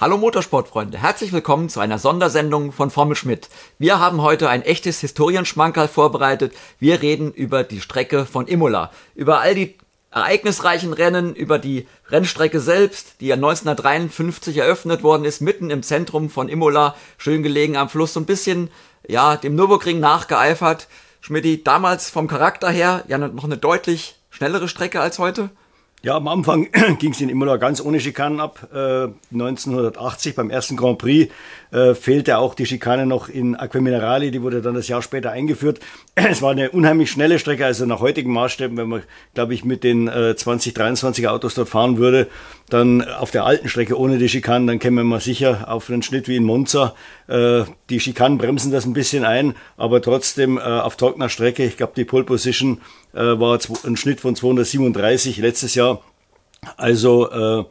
Hallo Motorsportfreunde, herzlich willkommen zu einer Sondersendung von Formel Schmidt. Wir haben heute ein echtes Historienschmankerl vorbereitet. Wir reden über die Strecke von Imola, über all die ereignisreichen Rennen, über die Rennstrecke selbst, die ja 1953 eröffnet worden ist, mitten im Zentrum von Imola, schön gelegen am Fluss, so ein bisschen, ja, dem Nürburgring nachgeeifert. Schmidti, damals vom Charakter her ja noch eine deutlich schnellere Strecke als heute. Ja, am Anfang ging es in Imola ganz ohne Schikanen ab. Äh, 1980 beim ersten Grand Prix äh, fehlte auch die Schikane noch in Aquaminerali, die wurde dann das Jahr später eingeführt. Es war eine unheimlich schnelle Strecke, also nach heutigen Maßstäben, wenn man, glaube ich, mit den äh, 2023 Autos dort fahren würde, dann auf der alten Strecke ohne die Schikanen, dann käme man sicher auf einen Schnitt wie in Monza. Äh, die Schikanen bremsen das ein bisschen ein, aber trotzdem äh, auf trockener Strecke, ich glaube, die Pole Position äh, war ein Schnitt von 237 letztes Jahr. Also äh,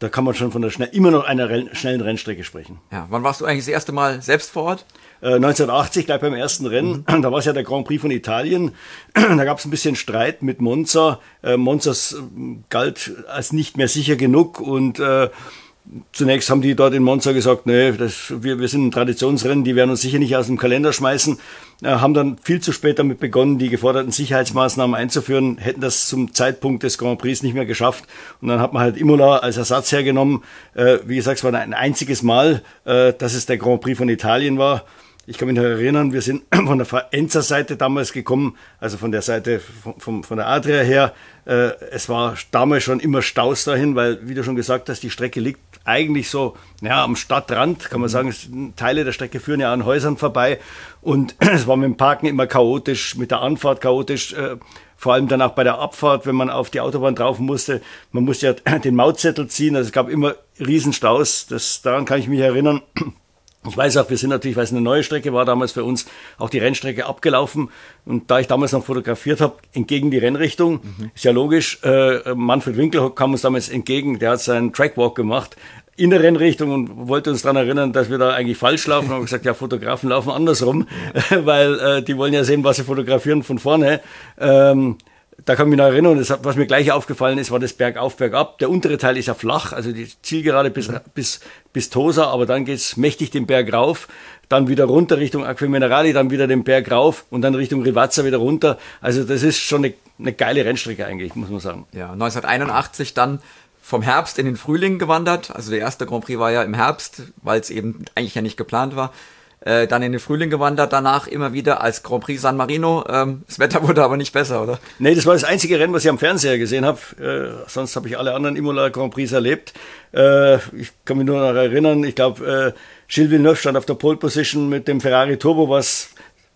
da kann man schon von der schnell, immer noch einer Renn, schnellen Rennstrecke sprechen. Ja, wann warst du eigentlich das erste Mal selbst vor Ort? Äh, 1980, gleich beim ersten Rennen. Mhm. Da war es ja der Grand Prix von Italien. da gab es ein bisschen Streit mit Monza. Äh, Monzas äh, galt als nicht mehr sicher genug und äh, Zunächst haben die dort in Monza gesagt, nee, das, wir, wir sind ein Traditionsrennen, die werden uns sicher nicht aus dem Kalender schmeißen. Äh, haben dann viel zu spät damit begonnen, die geforderten Sicherheitsmaßnahmen einzuführen, hätten das zum Zeitpunkt des Grand Prix nicht mehr geschafft. Und dann hat man halt Imola als Ersatz hergenommen. Äh, wie gesagt, es war ein einziges Mal, äh, dass es der Grand Prix von Italien war. Ich kann mich noch erinnern, wir sind von der Faenza-Seite damals gekommen, also von der Seite von, von der Adria her. Äh, es war damals schon immer Staus dahin, weil, wie du schon gesagt hast, die Strecke liegt eigentlich so ja, am Stadtrand, kann man sagen. Teile der Strecke führen ja an Häusern vorbei. Und es war mit dem Parken immer chaotisch, mit der Anfahrt chaotisch. Äh, vor allem dann auch bei der Abfahrt, wenn man auf die Autobahn drauf musste. Man musste ja den Mautzettel ziehen. Also es gab immer Riesenstaus. Das, daran kann ich mich erinnern. Ich weiß auch, wir sind natürlich, weil es eine neue Strecke war, damals für uns auch die Rennstrecke abgelaufen. Und da ich damals noch fotografiert habe, entgegen die Rennrichtung, mhm. ist ja logisch, äh, Manfred Winkel kam uns damals entgegen, der hat seinen Trackwalk gemacht in der Rennrichtung und wollte uns daran erinnern, dass wir da eigentlich falsch laufen. Und haben gesagt, ja, Fotografen laufen andersrum, weil äh, die wollen ja sehen, was sie fotografieren von vorne. Ähm, da kann ich mich noch erinnern, das, was mir gleich aufgefallen ist, war das Bergauf, Bergab. Der untere Teil ist ja flach, also die Zielgerade bis, bis, bis Tosa, aber dann geht's mächtig den Berg rauf, dann wieder runter Richtung Aquaminerali, dann wieder den Berg rauf und dann Richtung Rivazza wieder runter. Also das ist schon eine, eine geile Rennstrecke eigentlich, muss man sagen. Ja, 1981 dann vom Herbst in den Frühling gewandert. Also der erste Grand Prix war ja im Herbst, weil es eben eigentlich ja nicht geplant war äh, dann in den Frühling gewandert, danach immer wieder als Grand Prix San Marino. Ähm, das Wetter wurde aber nicht besser, oder? Nee, das war das einzige Rennen, was ich am Fernseher gesehen habe. Äh, sonst habe ich alle anderen Imola Grand Prix erlebt. Äh, ich kann mich nur noch erinnern, ich glaube, äh, Gilles Villeneuve stand auf der Pole Position mit dem Ferrari Turbo, was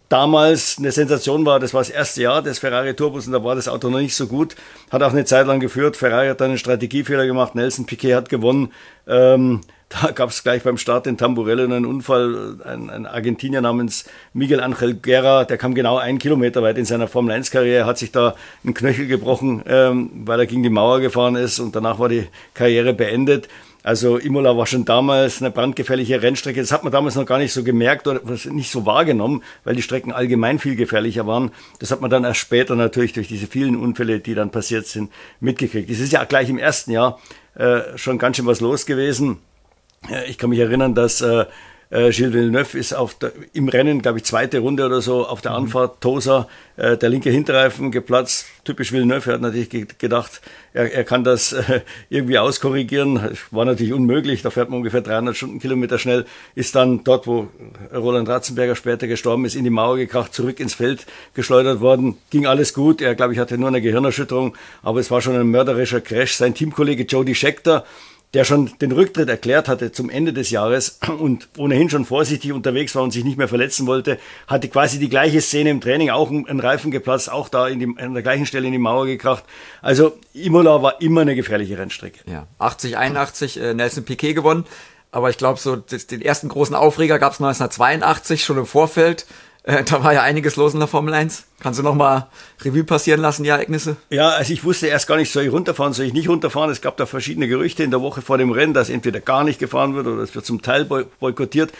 damals eine Sensation war. Das war das erste Jahr des Ferrari Turbos und da war das Auto noch nicht so gut. Hat auch eine Zeit lang geführt. Ferrari hat dann einen Strategiefehler gemacht. Nelson Piquet hat gewonnen. Ähm, da gab es gleich beim Start in Tamburello einen Unfall. Ein, ein, Argentinier namens Miguel Angel Guerra, der kam genau einen Kilometer weit in seiner Formel 1-Karriere, hat sich da einen Knöchel gebrochen, ähm, weil er gegen die Mauer gefahren ist und danach war die Karriere beendet. Also Imola war schon damals eine brandgefährliche Rennstrecke. Das hat man damals noch gar nicht so gemerkt oder nicht so wahrgenommen, weil die Strecken allgemein viel gefährlicher waren. Das hat man dann erst später natürlich durch diese vielen Unfälle, die dann passiert sind, mitgekriegt. Es ist ja gleich im ersten Jahr äh, schon ganz schön was los gewesen. Ich kann mich erinnern, dass äh, äh, Gilles Villeneuve ist auf der, im Rennen, glaube ich, zweite Runde oder so, auf der mhm. Anfahrt Tosa, äh, der linke Hinterreifen geplatzt. Typisch Villeneuve, er hat natürlich gedacht, er, er kann das äh, irgendwie auskorrigieren. War natürlich unmöglich, da fährt man ungefähr 300 Stundenkilometer schnell, ist dann dort, wo Roland Ratzenberger später gestorben ist, in die Mauer gekracht, zurück ins Feld geschleudert worden. Ging alles gut, er, glaube ich, hatte nur eine Gehirnerschütterung, aber es war schon ein mörderischer Crash. Sein Teamkollege Jody Scheckter, der schon den Rücktritt erklärt hatte zum Ende des Jahres und ohnehin schon vorsichtig unterwegs war und sich nicht mehr verletzen wollte, hatte quasi die gleiche Szene im Training, auch ein Reifen geplatzt, auch da in die, an der gleichen Stelle in die Mauer gekracht. Also Imola war immer eine gefährliche Rennstrecke. Ja, 80, 81 äh, Nelson Piquet gewonnen. Aber ich glaube, so den ersten großen Aufreger gab es 1982 schon im Vorfeld. Äh, da war ja einiges los in der Formel 1. Kannst du noch mal Revue passieren lassen, die Ereignisse? Ja, also ich wusste erst gar nicht, soll ich runterfahren, soll ich nicht runterfahren. Es gab da verschiedene Gerüchte in der Woche vor dem Rennen, dass entweder gar nicht gefahren wird oder es wird zum Teil boykottiert.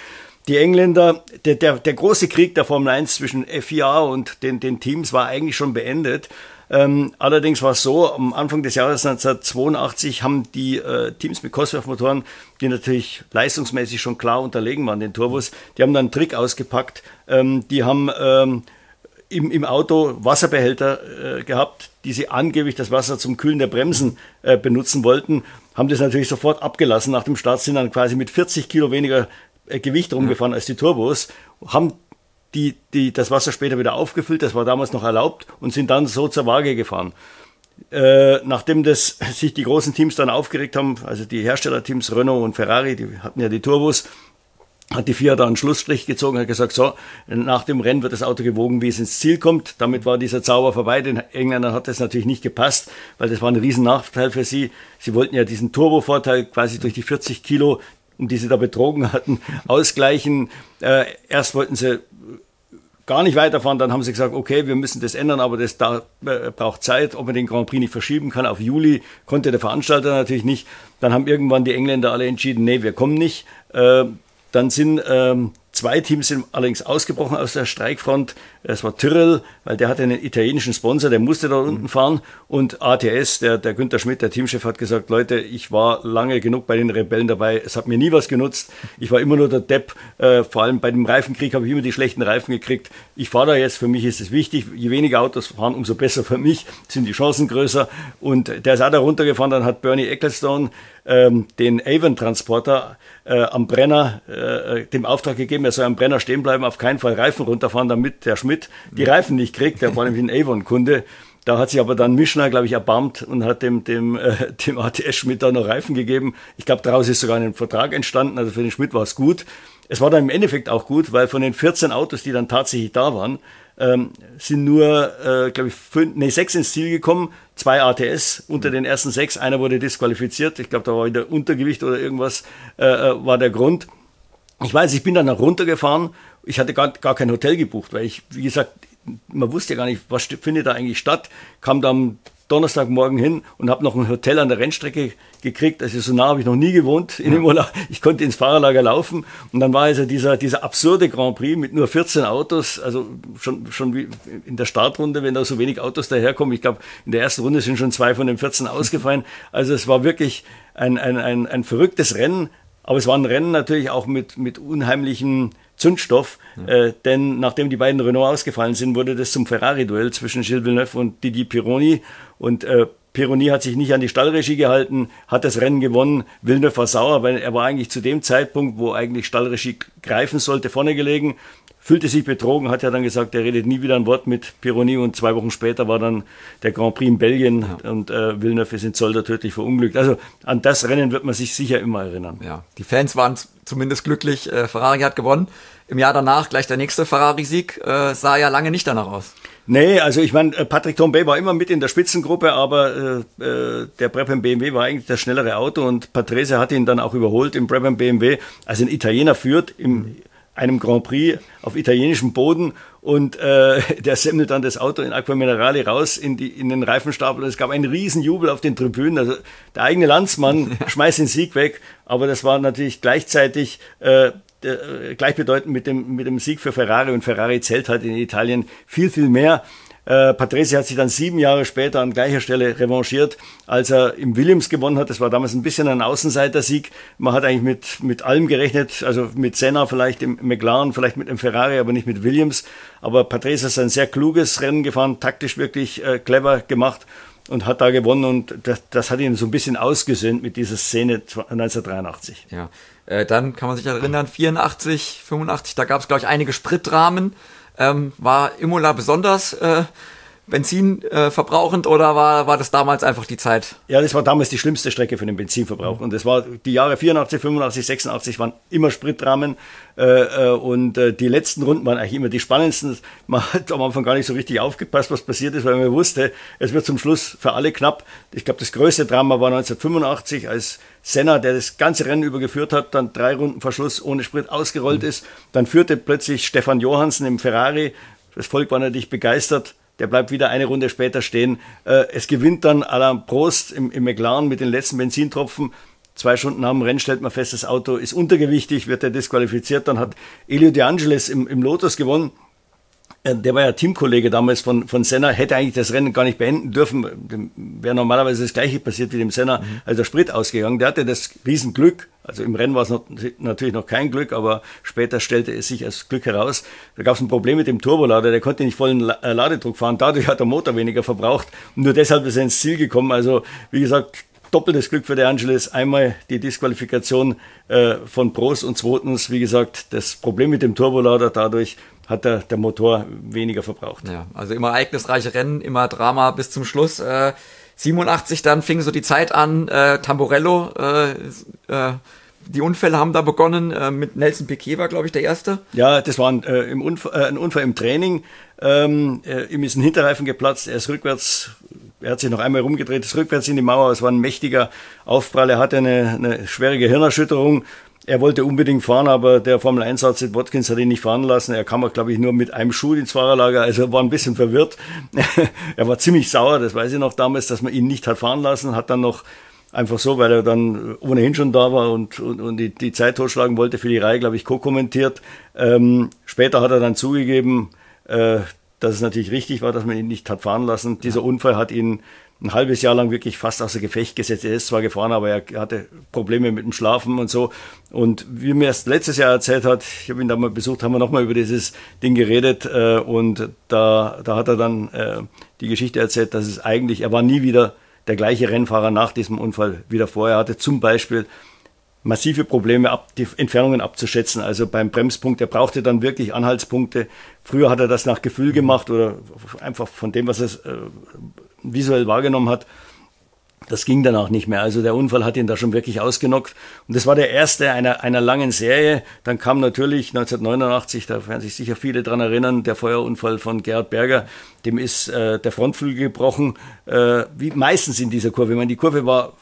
Die Engländer, der, der, der große Krieg der Formel 1 zwischen FIA und den, den Teams war eigentlich schon beendet. Ähm, allerdings war es so, am Anfang des Jahres 1982 haben die äh, Teams mit Cosworth-Motoren, die natürlich leistungsmäßig schon klar unterlegen waren, den Turbos, die haben dann einen Trick ausgepackt. Ähm, die haben ähm, im, im Auto Wasserbehälter äh, gehabt, die sie angeblich das Wasser zum Kühlen der Bremsen äh, benutzen wollten, haben das natürlich sofort abgelassen. Nach dem Start sind dann quasi mit 40 Kilo weniger äh, Gewicht rumgefahren als die Turbos, haben die, die, das Wasser später wieder aufgefüllt, das war damals noch erlaubt, und sind dann so zur Waage gefahren. Äh, nachdem das sich die großen Teams dann aufgeregt haben, also die Herstellerteams Renault und Ferrari, die hatten ja die Turbos, hat die FIA da einen Schlussstrich gezogen, hat gesagt, so, nach dem Rennen wird das Auto gewogen, wie es ins Ziel kommt. Damit war dieser Zauber vorbei. Den Engländern hat das natürlich nicht gepasst, weil das war ein riesen Nachteil für sie. Sie wollten ja diesen Turbo-Vorteil quasi durch die 40 Kilo, um die sie da betrogen hatten, ausgleichen. Äh, erst wollten sie gar nicht weiterfahren, dann haben sie gesagt, okay, wir müssen das ändern, aber das da, äh, braucht Zeit, ob man den Grand Prix nicht verschieben kann auf Juli, konnte der Veranstalter natürlich nicht. Dann haben irgendwann die Engländer alle entschieden, nee, wir kommen nicht. Äh, dann sind ähm, Zwei Teams sind allerdings ausgebrochen aus der Streikfront. Das war Tyrrell, weil der hatte einen italienischen Sponsor, der musste da unten fahren. Und ATS, der, der Günther Schmidt, der Teamchef, hat gesagt, Leute, ich war lange genug bei den Rebellen dabei. Es hat mir nie was genutzt. Ich war immer nur der Depp. Äh, vor allem bei dem Reifenkrieg habe ich immer die schlechten Reifen gekriegt. Ich fahre da jetzt. Für mich ist es wichtig. Je weniger Autos fahren, umso besser für mich. Sind die Chancen größer. Und der ist auch da runtergefahren. Dann hat Bernie Ecclestone ähm, den Avon-Transporter äh, am Brenner äh, dem Auftrag gegeben, er soll am Brenner stehen bleiben, auf keinen Fall Reifen runterfahren, damit der Schmidt die Reifen nicht kriegt. Der war nämlich ein Avon-Kunde. Da hat sich aber dann Mischner, glaube ich, erbarmt und hat dem, dem, äh, dem ATS Schmidt da noch Reifen gegeben. Ich glaube, daraus ist sogar ein Vertrag entstanden. Also für den Schmidt war es gut. Es war dann im Endeffekt auch gut, weil von den 14 Autos, die dann tatsächlich da waren, ähm, sind nur, äh, glaube ich, fünf, nee, sechs ins Ziel gekommen, zwei ATS unter den ersten sechs, einer wurde disqualifiziert, ich glaube, da war wieder Untergewicht oder irgendwas, äh, äh, war der Grund. Ich weiß, ich bin dann noch runtergefahren, ich hatte gar, gar kein Hotel gebucht, weil ich, wie gesagt, man wusste ja gar nicht, was findet da eigentlich statt, kam dann Donnerstagmorgen hin und habe noch ein Hotel an der Rennstrecke gekriegt. Also so nah habe ich noch nie gewohnt in Imola. Ich konnte ins Fahrerlager laufen und dann war also dieser, dieser absurde Grand Prix mit nur 14 Autos, also schon, schon wie in der Startrunde, wenn da so wenig Autos daherkommen. Ich glaube, in der ersten Runde sind schon zwei von den 14 ausgefallen. Also es war wirklich ein, ein, ein, ein verrücktes Rennen, aber es war ein Rennen natürlich auch mit, mit unheimlichen Zündstoff, ja. äh, denn nachdem die beiden Renault ausgefallen sind, wurde das zum Ferrari-Duell zwischen Gilles Villeneuve und Didi Pironi und äh, Pironi hat sich nicht an die Stallregie gehalten, hat das Rennen gewonnen. Villeneuve war sauer, weil er war eigentlich zu dem Zeitpunkt, wo eigentlich Stallregie greifen sollte, vorne gelegen, fühlte sich betrogen, hat ja dann gesagt, er redet nie wieder ein Wort mit Pironi und zwei Wochen später war dann der Grand Prix in Belgien ja. und äh, Villeneuve ist in Zolder tödlich verunglückt. Also an das Rennen wird man sich sicher immer erinnern. Ja, die Fans waren zumindest glücklich, äh, Ferrari hat gewonnen. Im Jahr danach gleich der nächste Ferrari-Sieg äh, sah ja lange nicht danach aus. Nee, also ich meine, äh, Patrick Tombay war immer mit in der Spitzengruppe, aber äh, äh, der Brabham BMW war eigentlich das schnellere Auto und Patrese hat ihn dann auch überholt im Brabham BMW. Also ein Italiener führt im einem Grand Prix auf italienischem Boden und äh, der semmelt dann das Auto in Aqua Minerale raus in, die, in den Reifenstapel und es gab einen riesen Jubel auf den Tribünen. Also der eigene Landsmann schmeißt den Sieg weg, aber das war natürlich gleichzeitig äh, gleichbedeutend mit dem, mit dem Sieg für Ferrari und Ferrari zählt halt in Italien viel, viel mehr. Äh, Patrese hat sich dann sieben Jahre später an gleicher Stelle revanchiert, als er im Williams gewonnen hat. Das war damals ein bisschen ein Außenseiter-Sieg. Man hat eigentlich mit, mit allem gerechnet, also mit Senna vielleicht im McLaren, vielleicht mit dem Ferrari, aber nicht mit Williams. Aber Patrese ist ein sehr kluges Rennen gefahren, taktisch wirklich äh, clever gemacht und hat da gewonnen und das, das hat ihn so ein bisschen ausgesöhnt mit dieser Szene 1983. Ja, äh, dann kann man sich erinnern, 84, 85, da gab es glaube ich einige Spritdramen. Ähm, war Imola besonders äh, benzinverbrauchend äh, oder war, war das damals einfach die Zeit? Ja, das war damals die schlimmste Strecke für den Benzinverbrauch. Und das war die Jahre 84, 85, 86 waren immer Spritrahmen. Äh, äh, und äh, die letzten Runden waren eigentlich immer die spannendsten. Man hat am Anfang gar nicht so richtig aufgepasst, was passiert ist, weil man wusste, es wird zum Schluss für alle knapp. Ich glaube, das größte Drama war 1985, als Senna, der das ganze Rennen übergeführt hat, dann drei Runden Verschluss ohne Sprit ausgerollt mhm. ist. Dann führte plötzlich Stefan Johansen im Ferrari. Das Volk war natürlich begeistert der bleibt wieder eine Runde später stehen. Äh, es gewinnt dann Alain Prost im, im McLaren mit den letzten Benzintropfen. Zwei Stunden nach dem Rennen stellt man fest, das Auto ist untergewichtig, wird er disqualifiziert. Dann hat Elio De Angelis im, im Lotus gewonnen. Äh, der war ja Teamkollege damals von, von Senna, hätte eigentlich das Rennen gar nicht beenden dürfen. Wäre normalerweise das gleiche passiert wie dem Senna, mhm. also der Sprit ausgegangen. Der hatte das Riesenglück. Also im Rennen war es noch, natürlich noch kein Glück, aber später stellte es sich als Glück heraus. Da gab es ein Problem mit dem Turbolader, der konnte nicht vollen äh, Ladedruck fahren. Dadurch hat der Motor weniger verbraucht. Und nur deshalb ist er ins Ziel gekommen. Also wie gesagt, doppeltes Glück für De Angelis. Einmal die Disqualifikation äh, von Prost und zweitens, wie gesagt, das Problem mit dem Turbolader. Dadurch hat der, der Motor weniger verbraucht. Ja, also immer ereignisreiche Rennen, immer Drama bis zum Schluss. Äh, 87 dann fing so die Zeit an, äh, Tamborello, äh, äh, die Unfälle haben da begonnen. Äh, mit Nelson Piquet war, glaube ich, der erste. Ja, das war ein, äh, Unfall, äh, ein Unfall im Training. Ähm, äh, ihm ist ein Hinterreifen geplatzt, er ist rückwärts, er hat sich noch einmal rumgedreht, ist rückwärts in die Mauer. Es war ein mächtiger Aufprall, er hatte eine, eine schwere Gehirnerschütterung er wollte unbedingt fahren, aber der Formel 1-Arzt in Watkins hat ihn nicht fahren lassen. Er kam glaube ich, nur mit einem Schuh ins Fahrerlager, also war ein bisschen verwirrt. er war ziemlich sauer, das weiß ich noch damals, dass man ihn nicht hat fahren lassen, hat dann noch einfach so, weil er dann ohnehin schon da war und, und, und die, die Zeit totschlagen wollte für die Reihe, glaube ich, co-kommentiert. Ähm, später hat er dann zugegeben, äh, dass es natürlich richtig war, dass man ihn nicht hat fahren lassen. Dieser Unfall hat ihn ein halbes Jahr lang wirklich fast außer Gefecht gesetzt. Er ist zwar gefahren, aber er hatte Probleme mit dem Schlafen und so. Und wie mir erst letztes Jahr erzählt hat, ich habe ihn da mal besucht, haben wir nochmal über dieses Ding geredet äh, und da, da hat er dann äh, die Geschichte erzählt, dass es eigentlich, er war nie wieder der gleiche Rennfahrer nach diesem Unfall wieder vorher. Er hatte zum Beispiel massive Probleme, ab, die Entfernungen abzuschätzen. Also beim Bremspunkt, er brauchte dann wirklich Anhaltspunkte. Früher hat er das nach Gefühl gemacht oder einfach von dem, was er äh, visuell wahrgenommen hat. Das ging danach nicht mehr. Also der Unfall hat ihn da schon wirklich ausgenockt. Und das war der erste einer, einer langen Serie. Dann kam natürlich 1989, da werden sich sicher viele dran erinnern, der Feuerunfall von Gerhard Berger. Dem ist äh, der Frontflügel gebrochen, äh, wie meistens in dieser Kurve. Ich meine, die Kurve war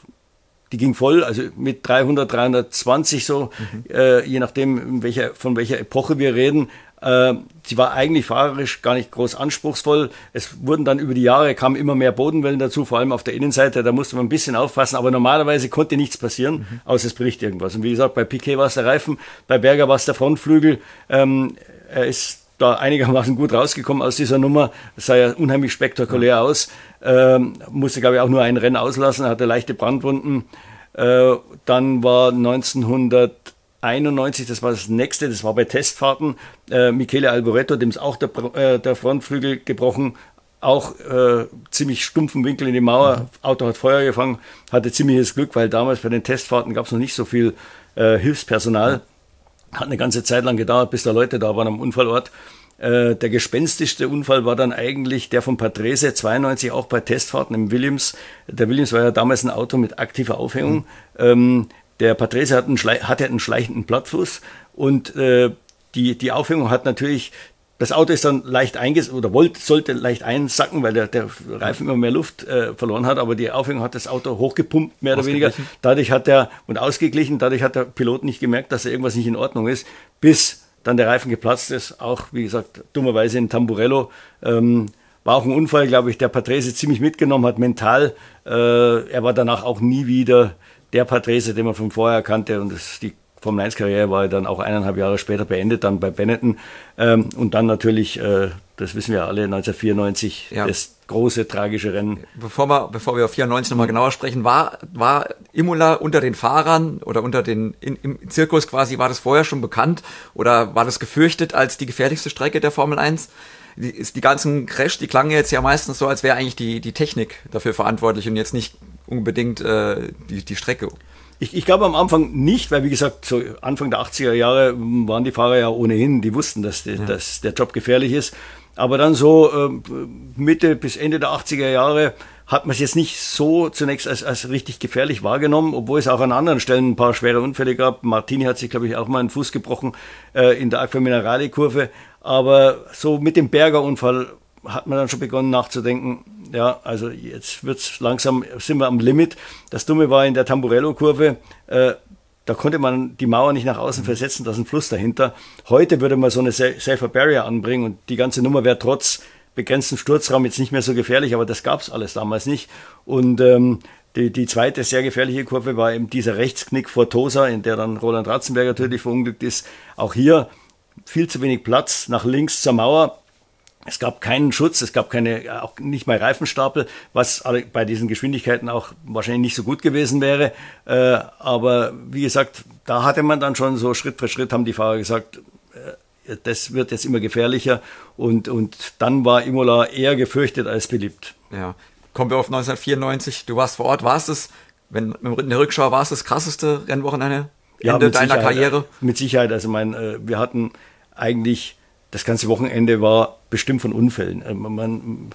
die ging voll, also mit 300, 320 so, mhm. äh, je nachdem, welcher, von welcher Epoche wir reden. Äh, sie war eigentlich fahrerisch gar nicht groß anspruchsvoll. Es wurden dann über die Jahre, kamen immer mehr Bodenwellen dazu, vor allem auf der Innenseite. Da musste man ein bisschen aufpassen, aber normalerweise konnte nichts passieren, mhm. außer es bricht irgendwas. Und wie gesagt, bei Piquet war es der Reifen, bei Berger war es der Frontflügel. Ähm, er ist da einigermaßen gut rausgekommen aus dieser Nummer. Das sah ja unheimlich spektakulär aus. Ähm, musste, glaube ich, auch nur ein Rennen auslassen, hatte leichte Brandwunden. Äh, dann war 1900 91, das war das nächste, das war bei Testfahrten, äh, Michele Alboreto, dem ist auch der, äh, der Frontflügel gebrochen, auch äh, ziemlich stumpfen Winkel in die Mauer, mhm. Auto hat Feuer gefangen, hatte ziemliches Glück, weil damals bei den Testfahrten gab es noch nicht so viel äh, Hilfspersonal. Hat eine ganze Zeit lang gedauert, bis da Leute da waren am Unfallort. Äh, der gespenstischste Unfall war dann eigentlich der von Patrese 92, auch bei Testfahrten im Williams. Der Williams war ja damals ein Auto mit aktiver Aufhängung. Mhm. Ähm, der Patrese hat einen, hatte einen schleichenden Plattfuß und äh, die, die Aufhängung hat natürlich, das Auto ist dann leicht einges oder wollte, sollte leicht einsacken, weil der, der Reifen immer mehr Luft äh, verloren hat, aber die Aufhängung hat das Auto hochgepumpt, mehr oder weniger. Dadurch hat der, und ausgeglichen, dadurch hat der Pilot nicht gemerkt, dass da irgendwas nicht in Ordnung ist, bis dann der Reifen geplatzt ist. Auch, wie gesagt, dummerweise in Tamburello. Ähm, war auch ein Unfall, glaube ich, der Patrese ziemlich mitgenommen hat, mental. Äh, er war danach auch nie wieder der Patrese, den man von vorher kannte und das, die Formel 1 Karriere war dann auch eineinhalb Jahre später beendet, dann bei Benetton ähm, und dann natürlich, äh, das wissen wir alle, 1994 ja. das große tragische Rennen. Bevor wir, bevor wir auf 94 nochmal genauer sprechen, war, war Imola unter den Fahrern oder unter den, in, im Zirkus quasi, war das vorher schon bekannt oder war das gefürchtet als die gefährlichste Strecke der Formel 1? Die, ist die ganzen Crash, die klangen jetzt ja meistens so, als wäre eigentlich die, die Technik dafür verantwortlich und jetzt nicht unbedingt äh, die, die Strecke. Ich, ich glaube am Anfang nicht, weil wie gesagt, so Anfang der 80er Jahre waren die Fahrer ja ohnehin, die wussten, dass, die, ja. dass der Job gefährlich ist. Aber dann so äh, Mitte bis Ende der 80er Jahre hat man es jetzt nicht so zunächst als, als richtig gefährlich wahrgenommen, obwohl es auch an anderen Stellen ein paar schwere Unfälle gab. Martini hat sich, glaube ich, auch mal einen Fuß gebrochen äh, in der Aqua Minerale Kurve. Aber so mit dem Berger Unfall hat man dann schon begonnen nachzudenken, ja, also jetzt wird's langsam, sind wir am Limit. Das Dumme war in der Tamburello-Kurve, äh, da konnte man die Mauer nicht nach außen versetzen, da ist ein Fluss dahinter. Heute würde man so eine Safer Barrier anbringen und die ganze Nummer wäre trotz begrenztem Sturzraum jetzt nicht mehr so gefährlich, aber das gab's alles damals nicht. Und ähm, die, die zweite sehr gefährliche Kurve war eben dieser Rechtsknick vor Tosa, in der dann Roland Ratzenberger tödlich verunglückt ist. Auch hier viel zu wenig Platz nach links zur Mauer Es gab keinen Schutz, es gab keine, auch nicht mal Reifenstapel, was bei diesen Geschwindigkeiten auch wahrscheinlich nicht so gut gewesen wäre. Äh, aber wie gesagt, da hatte man dann schon so Schritt für Schritt haben die Fahrer gesagt, äh, das wird jetzt immer gefährlicher und, und dann war Imola eher gefürchtet als beliebt. Ja, kommen wir auf 1994. Du warst vor Ort, war es das, wenn in der Rückschau war es das krasseste Rennwochenende Ende ja, deiner Karriere? Mit Sicherheit. Also mein, äh, wir hatten eigentlich das ganze Wochenende war bestimmt von Unfällen. Äh, man,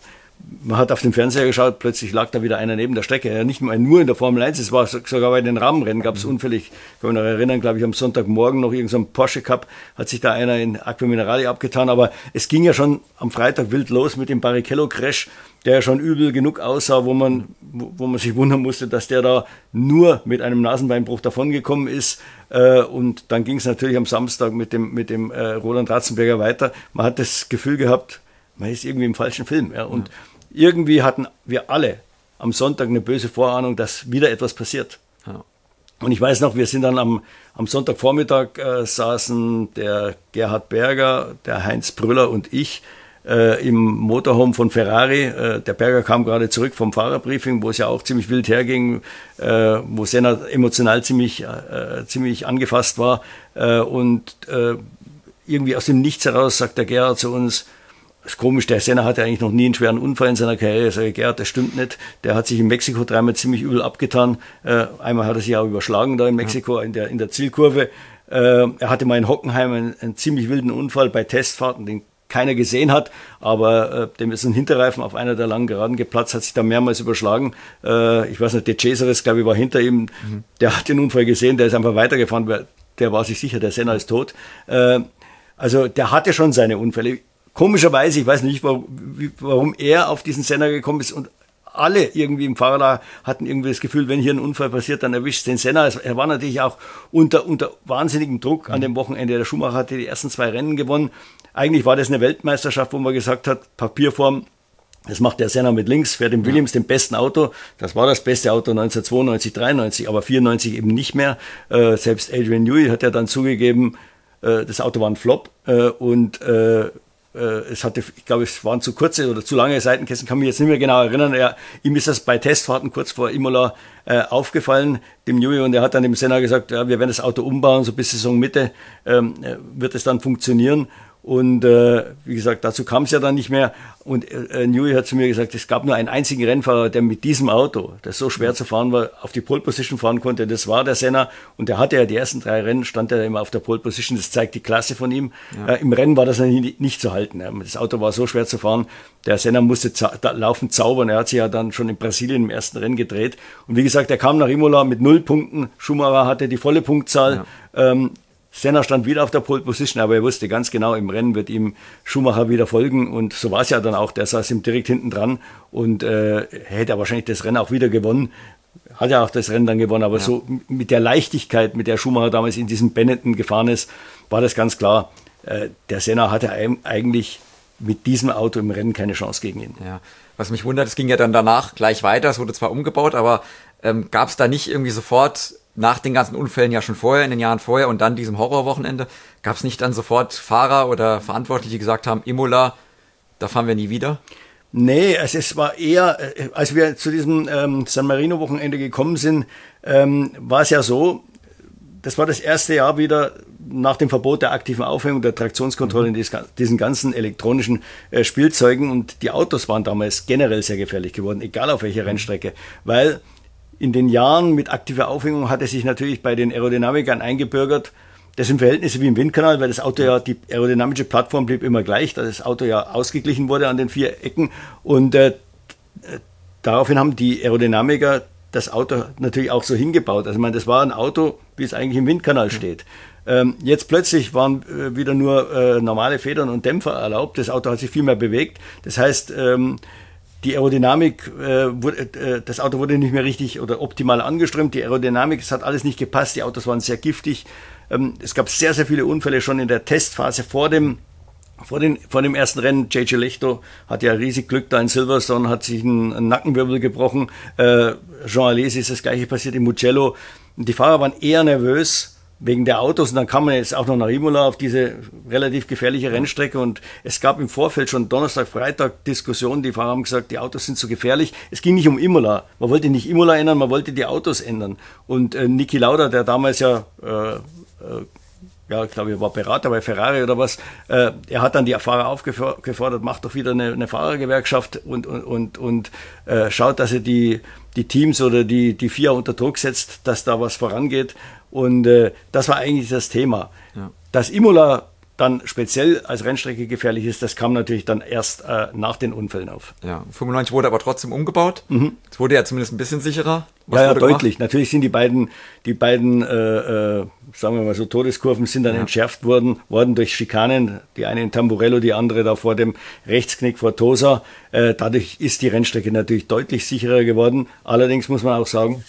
man hat auf den Fernseher geschaut, plötzlich lag da wieder einer neben der Strecke. Ja, nicht nur in der Formel 1, es war sogar bei den Rahmenrennen gab es mhm. Unfälle. Ich kann mich noch erinnern, glaube ich, am Sonntagmorgen noch irgendein so Porsche Cup hat sich da einer in Aquaminerali abgetan. Aber es ging ja schon am Freitag wild los mit dem Barrichello-Crash, der ja schon übel genug aussah, wo man, wo man sich wundern musste, dass der da nur mit einem Nasenbeinbruch davongekommen ist. Äh, und dann ging es natürlich am Samstag mit dem, mit dem äh, Roland Ratzenberger weiter. Man hat das Gefühl gehabt, man ist irgendwie im falschen Film. Ja. Und ja. irgendwie hatten wir alle am Sonntag eine böse Vorahnung, dass wieder etwas passiert. Ja. Und ich weiß noch, wir sind dann am, am Sonntagvormittag äh, saßen der Gerhard Berger, der Heinz Brüller und ich äh, im Motorhome von Ferrari. Äh, der Berger kam gerade zurück vom Fahrerbriefing, wo es ja auch ziemlich wild herging, äh, wo Senna emotional ziemlich, äh, ziemlich angefasst war. Äh, und irgendwie aus dem Nichts heraus sagt der Gerhard zu uns, das ist komisch, der Senna hatte eigentlich noch nie einen schweren Unfall in seiner Karriere. Ich sage, Gerhard, das stimmt nicht. Der hat sich in Mexiko dreimal ziemlich übel abgetan. Äh, einmal hat er sich auch überschlagen da in Mexiko in der, in der Zielkurve. Äh, er hatte mal in Hockenheim einen, einen, ziemlich wilden Unfall bei Testfahrten, den keiner gesehen hat, aber äh, dem ist ein Hinterreifen auf einer der langen Geraden geplatzt, hat sich da mehrmals überschlagen. Äh, ich weiß nicht, der Cesares, glaube ich, war hinter ihm, mhm. der hat den Unfall gesehen, der ist einfach weitergefahren, der war sich sicher, der Senna ist tot. Äh, also der hatte schon seine Unfälle. Komischerweise, ich weiß nicht, warum er auf diesen Senna gekommen ist und alle irgendwie im Fahrrad hatten irgendwie das Gefühl, wenn hier ein Unfall passiert, dann erwischt den Senna. Er war natürlich auch unter, unter wahnsinnigem Druck an dem Wochenende. Der Schumacher hatte die ersten zwei Rennen gewonnen. Eigentlich war das eine Weltmeisterschaft, wo man gesagt hat, Papierform, das macht der Senna mit links, fährt im Williams ja. dem besten Auto. Das war das beste Auto 1992, 93, aber 94 eben nicht mehr. Äh, selbst Adrian Newey hat ja dann zugegeben, äh, das Auto war ein Flop äh, und es hatte, ich glaube, es waren zu kurze oder zu lange Seitenkästen, kann mich jetzt nicht mehr genau erinnern. Er, ihm ist das bei Testfahrten kurz vor Imola äh, aufgefallen, dem Juli, und er hat dann dem Senna gesagt, ja, wir werden das Auto umbauen, so bis Saisonmitte ähm, äh, wird es dann funktionieren. Und äh, wie gesagt, dazu kam es ja dann nicht mehr. Und äh, Newey hat zu mir gesagt, es gab nur einen einzigen Rennfahrer, der mit diesem Auto, das so schwer zu fahren war, auf die Pole Position fahren konnte. Das war der Senna. Und der hatte ja die ersten drei Rennen, stand er immer auf der Pole Position. Das zeigt die Klasse von ihm. Ja. Äh, Im Rennen war das nicht, nicht zu halten. Das Auto war so schwer zu fahren. Der Senna musste za da laufend zaubern. Er hat sich ja dann schon in Brasilien im ersten Rennen gedreht. Und wie gesagt, er kam nach Imola mit null Punkten. Schumacher hatte die volle Punktzahl. Ja. Ähm, Senna stand wieder auf der Pole Position, aber er wusste ganz genau, im Rennen wird ihm Schumacher wieder folgen und so war es ja dann auch. Der saß ihm direkt hinten dran und äh, hätte er wahrscheinlich das Rennen auch wieder gewonnen. Hat er auch das Rennen dann gewonnen, aber ja. so mit der Leichtigkeit, mit der Schumacher damals in diesem Benetton gefahren ist, war das ganz klar. Äh, der Senna hatte eigentlich mit diesem Auto im Rennen keine Chance gegen ihn. Ja. Was mich wundert, es ging ja dann danach gleich weiter, es wurde zwar umgebaut, aber ähm, gab es da nicht irgendwie sofort nach den ganzen Unfällen ja schon vorher, in den Jahren vorher und dann diesem Horrorwochenende, gab es nicht dann sofort Fahrer oder Verantwortliche, die gesagt haben, Imola, da fahren wir nie wieder? Nee, also es war eher, äh, als wir zu diesem ähm, San Marino-Wochenende gekommen sind, ähm, war es ja so, das war das erste Jahr wieder nach dem Verbot der aktiven Aufhängung der Traktionskontrolle in diesen ganzen elektronischen äh, Spielzeugen und die Autos waren damals generell sehr gefährlich geworden, egal auf welcher Rennstrecke, weil in den Jahren mit aktiver Aufhängung hat es sich natürlich bei den Aerodynamikern eingebürgert. Das sind Verhältnisse wie im Windkanal, weil das Auto ja, die aerodynamische Plattform blieb immer gleich, da das Auto ja ausgeglichen wurde an den vier Ecken. Und äh, daraufhin haben die Aerodynamiker das Auto natürlich auch so hingebaut. Also ich meine, das war ein Auto, wie es eigentlich im Windkanal steht. Ähm, jetzt plötzlich waren äh, wieder nur äh, normale Federn und Dämpfer erlaubt. Das Auto hat sich viel mehr bewegt. Das heißt, ähm, die Aerodynamik, äh, wurde, äh, das Auto wurde nicht mehr richtig oder optimal angeströmt. Die Aerodynamik, es hat alles nicht gepasst. Die Autos waren sehr giftig. Ähm, es gab sehr, sehr viele Unfälle schon in der Testphase vor dem vor, den, vor dem ersten Rennen, JJ Lechto hat ja riesig Glück da in Silverstone, hat sich einen, einen Nackenwirbel gebrochen. Äh, Jean Alesi ist das gleiche passiert in Mugello. Die Fahrer waren eher nervös wegen der Autos. Und dann kam man jetzt auch noch nach Imola auf diese relativ gefährliche Rennstrecke. Und es gab im Vorfeld schon Donnerstag, Freitag Diskussionen, die Fahrer haben gesagt, die Autos sind zu gefährlich. Es ging nicht um Imola, man wollte nicht Imola ändern, man wollte die Autos ändern. Und äh, Niki Lauda, der damals ja äh, äh, ja, ich glaube, er war Berater bei Ferrari oder was. Äh, er hat dann die Fahrer aufgefordert, macht doch wieder eine, eine Fahrergewerkschaft und, und, und, und äh, schaut, dass er die, die Teams oder die, die FIA unter Druck setzt, dass da was vorangeht. Und äh, das war eigentlich das Thema. Ja. Dass Imola dann speziell als Rennstrecke gefährlich ist, das kam natürlich dann erst äh, nach den Unfällen auf. Ja, 95 wurde aber trotzdem umgebaut. Mhm. Es wurde ja zumindest ein bisschen sicherer. Was ja, ja deutlich. Gemacht? Natürlich sind die beiden, die beiden, äh, äh, sagen wir mal so, Todeskurven sind dann ja. entschärft worden, worden durch Schikanen. Die eine in Tamburello, die andere da vor dem Rechtsknick vor Tosa. Äh, dadurch ist die Rennstrecke natürlich deutlich sicherer geworden. Allerdings muss man auch sagen,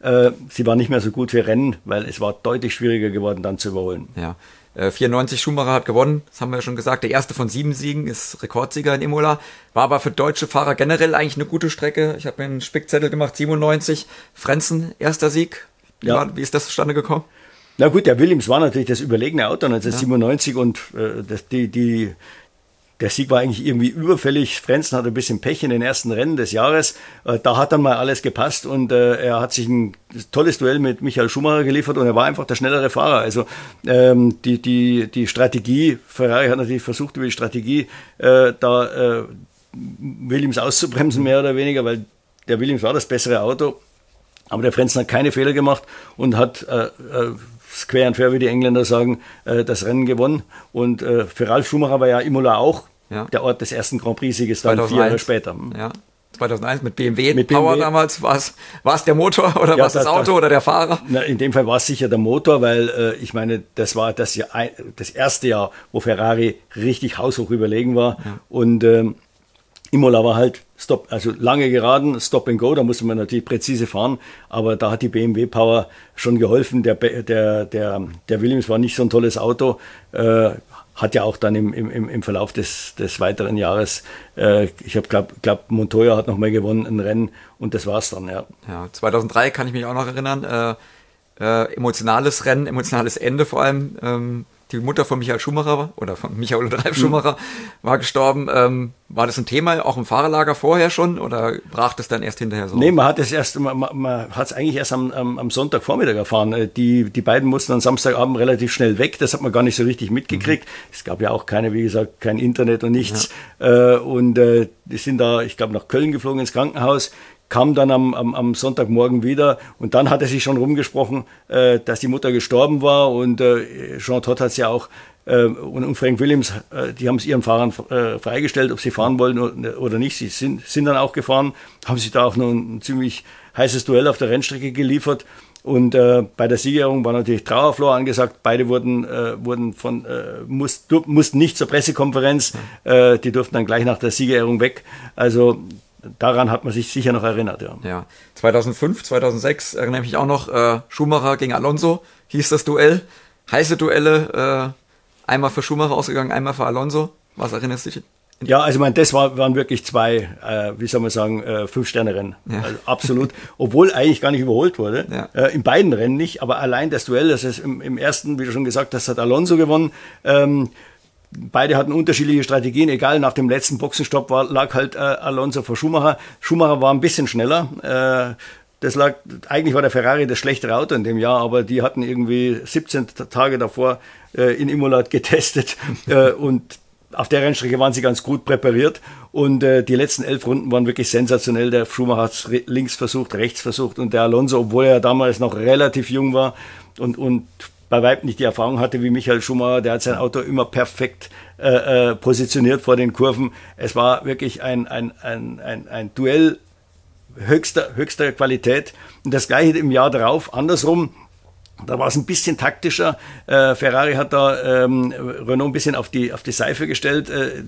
äh, sie war nicht mehr so gut für Rennen, weil es war deutlich schwieriger geworden, dann zu überholen. Ja. 94 äh, Schumacher hat gewonnen, das haben wir ja schon gesagt. Der erste von sieben Siegen ist Rekordsieger in Imola. War aber für deutsche Fahrer generell eigentlich eine gute Strecke. Ich habe mir einen Spickzettel gemacht, 97. Frenzen, erster Sieg. Wie, ja. war, wie ist das zustande gekommen? Na gut, der Williams war natürlich das überlegene Auto 1997 ja. und äh, das, die, die, der Sieg war eigentlich irgendwie überfällig. Frenzen hatte ein bisschen Pech in den ersten Rennen des Jahres. Äh, da hat dann mal alles gepasst und äh, er hat sich ein tolles Duell mit Michael Schumacher geliefert und er war einfach der schnellere Fahrer. Also ähm, die, die, die Strategie, Ferrari hat natürlich versucht, über die Strategie äh, da äh, Williams auszubremsen, mehr oder weniger, weil der Williams war das bessere Auto. Aber der Frenzen hat keine Fehler gemacht und hat äh, äh, square and fair, wie die Engländer sagen, äh, das Rennen gewonnen. Und äh, für Ralf Schumacher war ja Imola auch ja. der Ort des ersten Grand Prix-Sieges dann 2001. vier Jahre später. Ja. 2001 mit BMW, mit Power BMW. damals, war es der Motor oder ja, war es das, das Auto das, oder der Fahrer? Na, in dem Fall war es sicher der Motor, weil äh, ich meine, das war das, Jahr, das erste Jahr, wo Ferrari richtig haushoch überlegen war. Ja. Und ähm, Imola war halt Stop, also lange geraden, Stop and Go, da musste man natürlich präzise fahren, aber da hat die BMW Power schon geholfen. Der, der, der, der Williams war nicht so ein tolles Auto, äh, hat ja auch dann im, im, im Verlauf des, des weiteren Jahres, äh, ich glaube, glaub, Montoya hat nochmal gewonnen, ein Rennen und das war's dann, ja. Ja, 2003 kann ich mich auch noch erinnern, äh, äh, emotionales Rennen, emotionales Ende vor allem. Ähm, die Mutter von Michael Schumacher oder von Michael und Ralf mhm. Schumacher war gestorben. Ähm, war das ein Thema auch im Fahrerlager vorher schon oder brach das dann erst hinterher so? Nee, man hat es erst, man, man hat es eigentlich erst am, am, am, Sonntagvormittag erfahren. Äh, die, die beiden mussten am Samstagabend relativ schnell weg. Das hat man gar nicht so richtig mitgekriegt. Mhm. Es gab ja auch keine, wie gesagt, kein Internet und nichts. Ja. Äh, und äh, die sind da, ich glaube, nach Köln geflogen ins Krankenhaus kam dann am, am, am Sonntagmorgen wieder und dann hat er sich schon rumgesprochen, äh, dass die Mutter gestorben war und äh, Jean Todt hat es ja auch äh, und, und, Frank Williams, äh, die haben es ihren Fahrern äh, freigestellt, ob sie fahren wollen oder nicht. Sie sind, sind dann auch gefahren, haben sich da auch noch ein, ziemlich heißes Duell auf der Rennstrecke geliefert. Und äh, bei der Siegerung war natürlich Trauerflor angesagt. Beide wurden, äh, wurden von, äh, muss, mussten nicht zur Pressekonferenz. Äh, die durften dann gleich nach der Siegerehrung weg. Also daran hat man sich sicher noch erinnert. Ja. ja. 2005, 2006 erinnere ich mich auch noch, äh, Schumacher gegen Alonso hieß das Duell. Heiße Duelle, äh, einmal für Schumacher ausgegangen, einmal für Alonso. Was erinnerst du dich? Ja, also ich meine, das war, waren wirklich zwei, äh, wie soll man sagen, äh, Fünf-Sterne-Rennen. Ja. Also absolut. Obwohl eigentlich gar nicht überholt wurde. Ja. Äh, in beiden Rennen nicht, aber allein das Duell, das ist im, im ersten, wie du schon gesagt hast, hat Alonso gewonnen. Ähm, Beide hatten unterschiedliche Strategien, egal, nach dem letzten Boxenstopp war, lag halt äh, Alonso vor Schumacher. Schumacher war ein bisschen schneller. Äh, das lag, eigentlich war der Ferrari das schlechtere Auto in dem Jahr, aber die hatten irgendwie 17 Tage davor äh, in Imola getestet äh, und auf der Rennstrecke waren sie ganz gut präpariert und äh, die letzten elf Runden waren wirklich sensationell. Der Schumacher hat links versucht, rechts versucht und der Alonso, obwohl er damals noch relativ jung war und, und bei weitem nicht die Erfahrung hatte wie Michael Schumacher. Der hat sein Auto immer perfekt äh, äh, positioniert vor den Kurven. Es war wirklich ein, ein, ein, ein, ein Duell höchster, höchster Qualität. Und das gleiche im Jahr darauf, andersrum. Da war es ein bisschen taktischer. Äh, Ferrari hat da ähm, Renault ein bisschen auf die, auf die Seife gestellt, äh,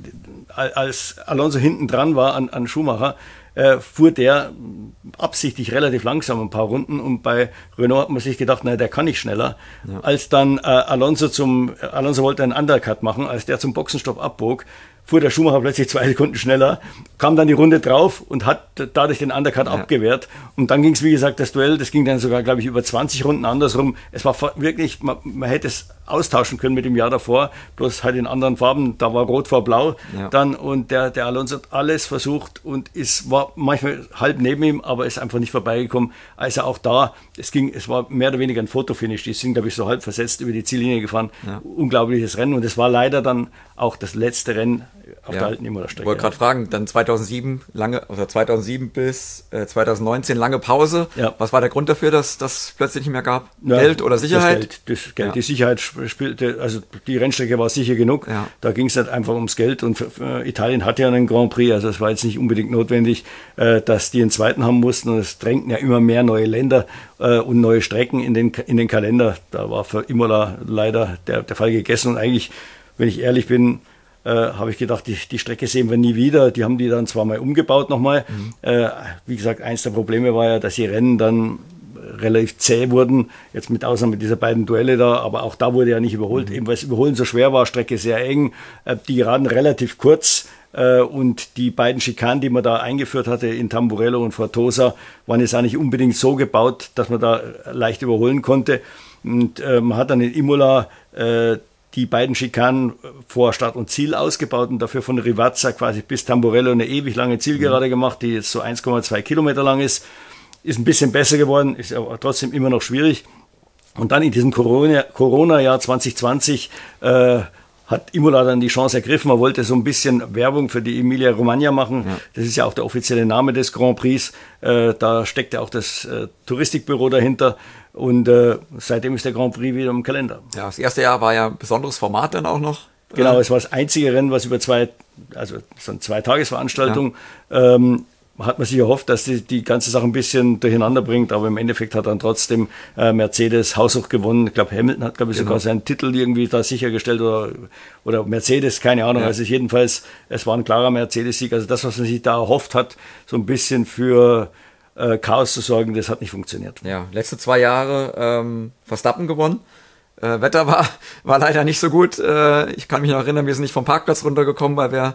als Alonso hinten dran war an, an Schumacher. Äh, fuhr der absichtlich relativ langsam ein paar Runden und bei Renault hat man sich gedacht, naja, der kann nicht schneller. Ja. Als dann äh, Alonso zum, Alonso wollte einen Undercut machen, als der zum Boxenstopp abbog, fuhr der Schumacher plötzlich zwei Sekunden schneller, kam dann die Runde drauf und hat dadurch den Undercut ja. abgewehrt. Und dann ging es, wie gesagt, das Duell, das ging dann sogar, glaube ich, über 20 Runden andersrum. Es war wirklich, man, man hätte es austauschen können mit dem Jahr davor, bloß halt in anderen Farben, da war rot vor blau ja. dann und der, der Alonso hat alles versucht und ist, war manchmal halb neben ihm, aber ist einfach nicht vorbeigekommen. Also auch da, es ging, es war mehr oder weniger ein Fotofinish, die sind, glaube ich, so halb versetzt über die Ziellinie gefahren. Ja. Unglaubliches Rennen und es war leider dann auch das letzte Rennen auf ja. der alten Imola-Strecke. Ich wollte gerade fragen, dann 2007 lange, also 2007 bis äh, 2019 lange Pause. Ja. Was war der Grund dafür, dass das plötzlich nicht mehr gab? Ja, Geld oder Sicherheit? Das Geld, das Geld. die Sicherheit spielte, also die Rennstrecke war sicher genug. Da ging es nicht einfach ums Geld und äh, Italien hatte ja einen Grand Prix, also es war jetzt nicht unbedingt notwendig, äh, dass die einen zweiten haben mussten und es drängten ja immer mehr neue Länder äh, und neue Strecken in den, in den Kalender. Da war für Imola leider der, der Fall gegessen und eigentlich, wenn ich ehrlich bin, äh, habe ich gedacht, die, die Strecke sehen wir nie wieder. Die haben die dann zwar mal umgebaut nochmal. Mhm. Äh, wie gesagt, eins der Probleme war ja, dass die Rennen dann relativ zäh wurden, jetzt mit Ausnahme dieser beiden Duelle da, aber auch da wurde ja nicht überholt, mhm. eben weil es Überholen so schwer war, Strecke sehr eng, äh, die Geraden relativ kurz äh, und die beiden Schikanen, die man da eingeführt hatte in Tamburello und Fortosa, waren jetzt auch nicht unbedingt so gebaut, dass man da leicht überholen konnte. Und äh, man hat dann in Imola die beiden Schikanen vor Start und Ziel ausgebaut und dafür von Rivazza quasi bis Tamburello eine ewig lange Zielgerade mhm. gemacht, die jetzt so 1,2 Kilometer lang ist. Ist ein bisschen besser geworden, ist aber trotzdem immer noch schwierig. Und dann in diesem Corona-Jahr Corona 2020 äh, hat Imola dann die Chance ergriffen. Man wollte so ein bisschen Werbung für die Emilia Romagna machen. Ja. Das ist ja auch der offizielle Name des Grand Prix. Äh, da steckt ja auch das äh, Touristikbüro dahinter. Und äh, seitdem ist der Grand Prix wieder im Kalender. Ja, das erste Jahr war ja ein besonderes Format dann auch noch. Genau, es war das einzige Rennen, was über zwei, also so eine Zweitagesveranstaltung, ja. ähm, hat man sich erhofft, dass die, die ganze Sache ein bisschen durcheinander bringt, aber im Endeffekt hat dann trotzdem äh, Mercedes haushoch gewonnen. Ich glaube, Hamilton hat, glaube ich, genau. sogar seinen Titel irgendwie da sichergestellt oder, oder Mercedes, keine Ahnung. Ja. Also jedenfalls, es war ein klarer Mercedes-Sieg. Also das, was man sich da erhofft hat, so ein bisschen für äh, Chaos zu sorgen, das hat nicht funktioniert. Ja, letzte zwei Jahre ähm, Verstappen gewonnen. Äh, Wetter war, war leider nicht so gut. Äh, ich kann mich noch erinnern, wir sind nicht vom Parkplatz runtergekommen, weil wir,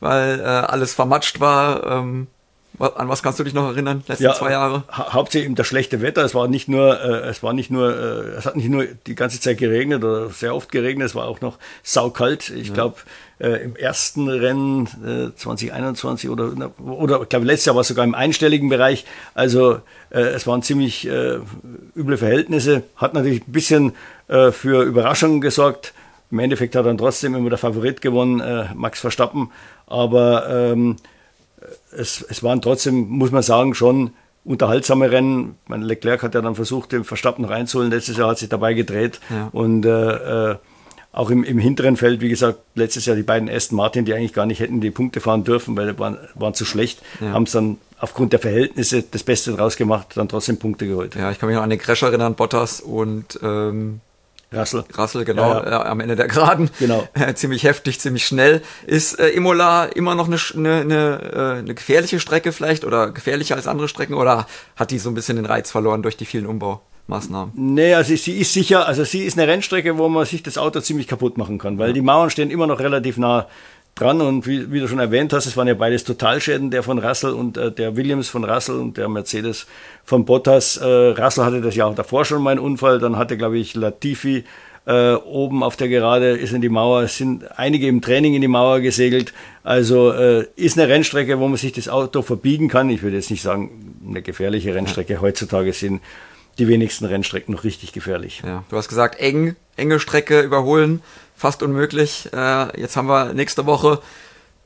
weil äh, alles vermatscht war. Ähm, an was kannst du dich noch erinnern, letzte ja, zwei Jahre? Ha hauptsächlich eben das schlechte Wetter. Es war nicht nur, äh, es war nicht nur, äh, es hat nicht nur die ganze Zeit geregnet oder sehr oft geregnet, es war auch noch saukalt. Ich ja. glaube, äh, im ersten Rennen äh, 2021 oder, oder ich glaube, letztes Jahr war es sogar im einstelligen Bereich. Also äh, es waren ziemlich äh, üble Verhältnisse. Hat natürlich ein bisschen äh, für Überraschungen gesorgt. Im Endeffekt hat dann trotzdem immer der Favorit gewonnen, äh, Max Verstappen. Aber ähm, es, es waren trotzdem, muss man sagen, schon unterhaltsame Rennen. Mein Leclerc hat ja dann versucht, den Verstappen noch einzuholen. Letztes Jahr hat sich dabei gedreht. Ja. Und äh, äh, auch im, im hinteren Feld, wie gesagt, letztes Jahr die beiden Aston Martin, die eigentlich gar nicht hätten die Punkte fahren dürfen, weil die waren, waren zu schlecht, ja. haben es dann aufgrund der Verhältnisse das Beste draus gemacht, dann trotzdem Punkte geholt. Ja, ich kann mich noch an den Crash erinnern, Bottas und ähm, Russell. Russell, genau, ja, ja. Äh, am Ende der Geraden. Genau. Äh, ziemlich heftig, ziemlich schnell. Ist äh, Imola immer noch eine, eine, eine, äh, eine gefährliche Strecke vielleicht oder gefährlicher als andere Strecken oder hat die so ein bisschen den Reiz verloren durch die vielen Umbaumaßnahmen? Nee, also sie ist sicher, also sie ist eine Rennstrecke, wo man sich das Auto ziemlich kaputt machen kann, weil ja. die Mauern stehen immer noch relativ nah dran und wie, wie, du schon erwähnt hast, es waren ja beides Totalschäden, der von Russell und äh, der Williams von Russell und der Mercedes von Bottas. Äh, Russell hatte das ja auch davor schon mal einen Unfall, dann hatte, glaube ich, Latifi äh, oben auf der Gerade ist in die Mauer, es sind einige im Training in die Mauer gesegelt. Also äh, ist eine Rennstrecke, wo man sich das Auto verbiegen kann. Ich würde jetzt nicht sagen, eine gefährliche Rennstrecke. Heutzutage sind die wenigsten Rennstrecken noch richtig gefährlich. Ja, du hast gesagt, eng, enge Strecke überholen fast unmöglich. Äh, jetzt haben wir nächste Woche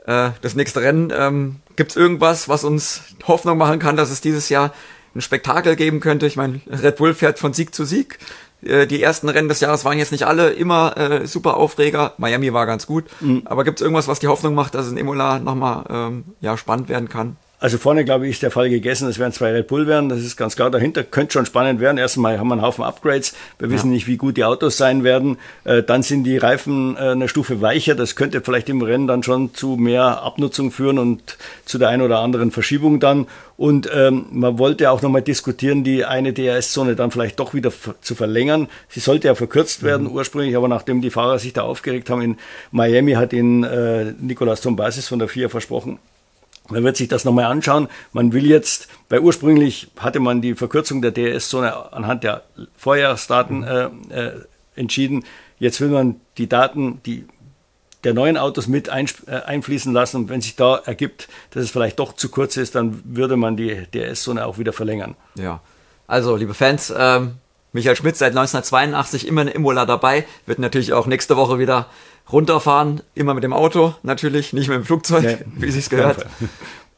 äh, das nächste Rennen. Ähm, Gibt es irgendwas, was uns Hoffnung machen kann, dass es dieses Jahr ein Spektakel geben könnte? Ich meine, Red Bull fährt von Sieg zu Sieg. Äh, die ersten Rennen des Jahres waren jetzt nicht alle immer äh, super Aufreger. Miami war ganz gut. Mhm. Aber gibt es irgendwas, was die Hoffnung macht, dass es in Imola nochmal ähm, ja, spannend werden kann? Also vorne, glaube ich, ist der Fall gegessen. Es werden zwei Red Bull werden. Das ist ganz klar. Dahinter könnte schon spannend werden. Erstmal haben wir einen Haufen Upgrades. Wir wissen ja. nicht, wie gut die Autos sein werden. Äh, dann sind die Reifen äh, eine Stufe weicher. Das könnte vielleicht im Rennen dann schon zu mehr Abnutzung führen und zu der einen oder anderen Verschiebung dann. Und ähm, man wollte auch nochmal diskutieren, die eine DRS-Zone dann vielleicht doch wieder zu verlängern. Sie sollte ja verkürzt mhm. werden ursprünglich, aber nachdem die Fahrer sich da aufgeregt haben in Miami, hat ihnen äh, Nicolas Tombasis von der FIA versprochen, man wird sich das nochmal anschauen. Man will jetzt, weil ursprünglich hatte man die Verkürzung der DRS-Zone anhand der Vorjahresdaten äh, äh, entschieden. Jetzt will man die Daten, die der neuen Autos mit ein, äh, einfließen lassen. Und wenn sich da ergibt, dass es vielleicht doch zu kurz ist, dann würde man die DRS-Zone auch wieder verlängern. Ja, also liebe Fans, ähm, Michael Schmidt seit 1982 immer in Imola dabei, wird natürlich auch nächste Woche wieder runterfahren, immer mit dem Auto natürlich, nicht mit dem Flugzeug, nee, wie sich's gehört.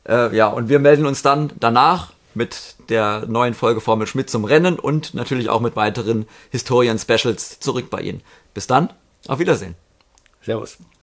Äh, ja, und wir melden uns dann danach mit der neuen Folge Formel Schmidt zum Rennen und natürlich auch mit weiteren Historien-Specials zurück bei Ihnen. Bis dann, auf Wiedersehen. Servus.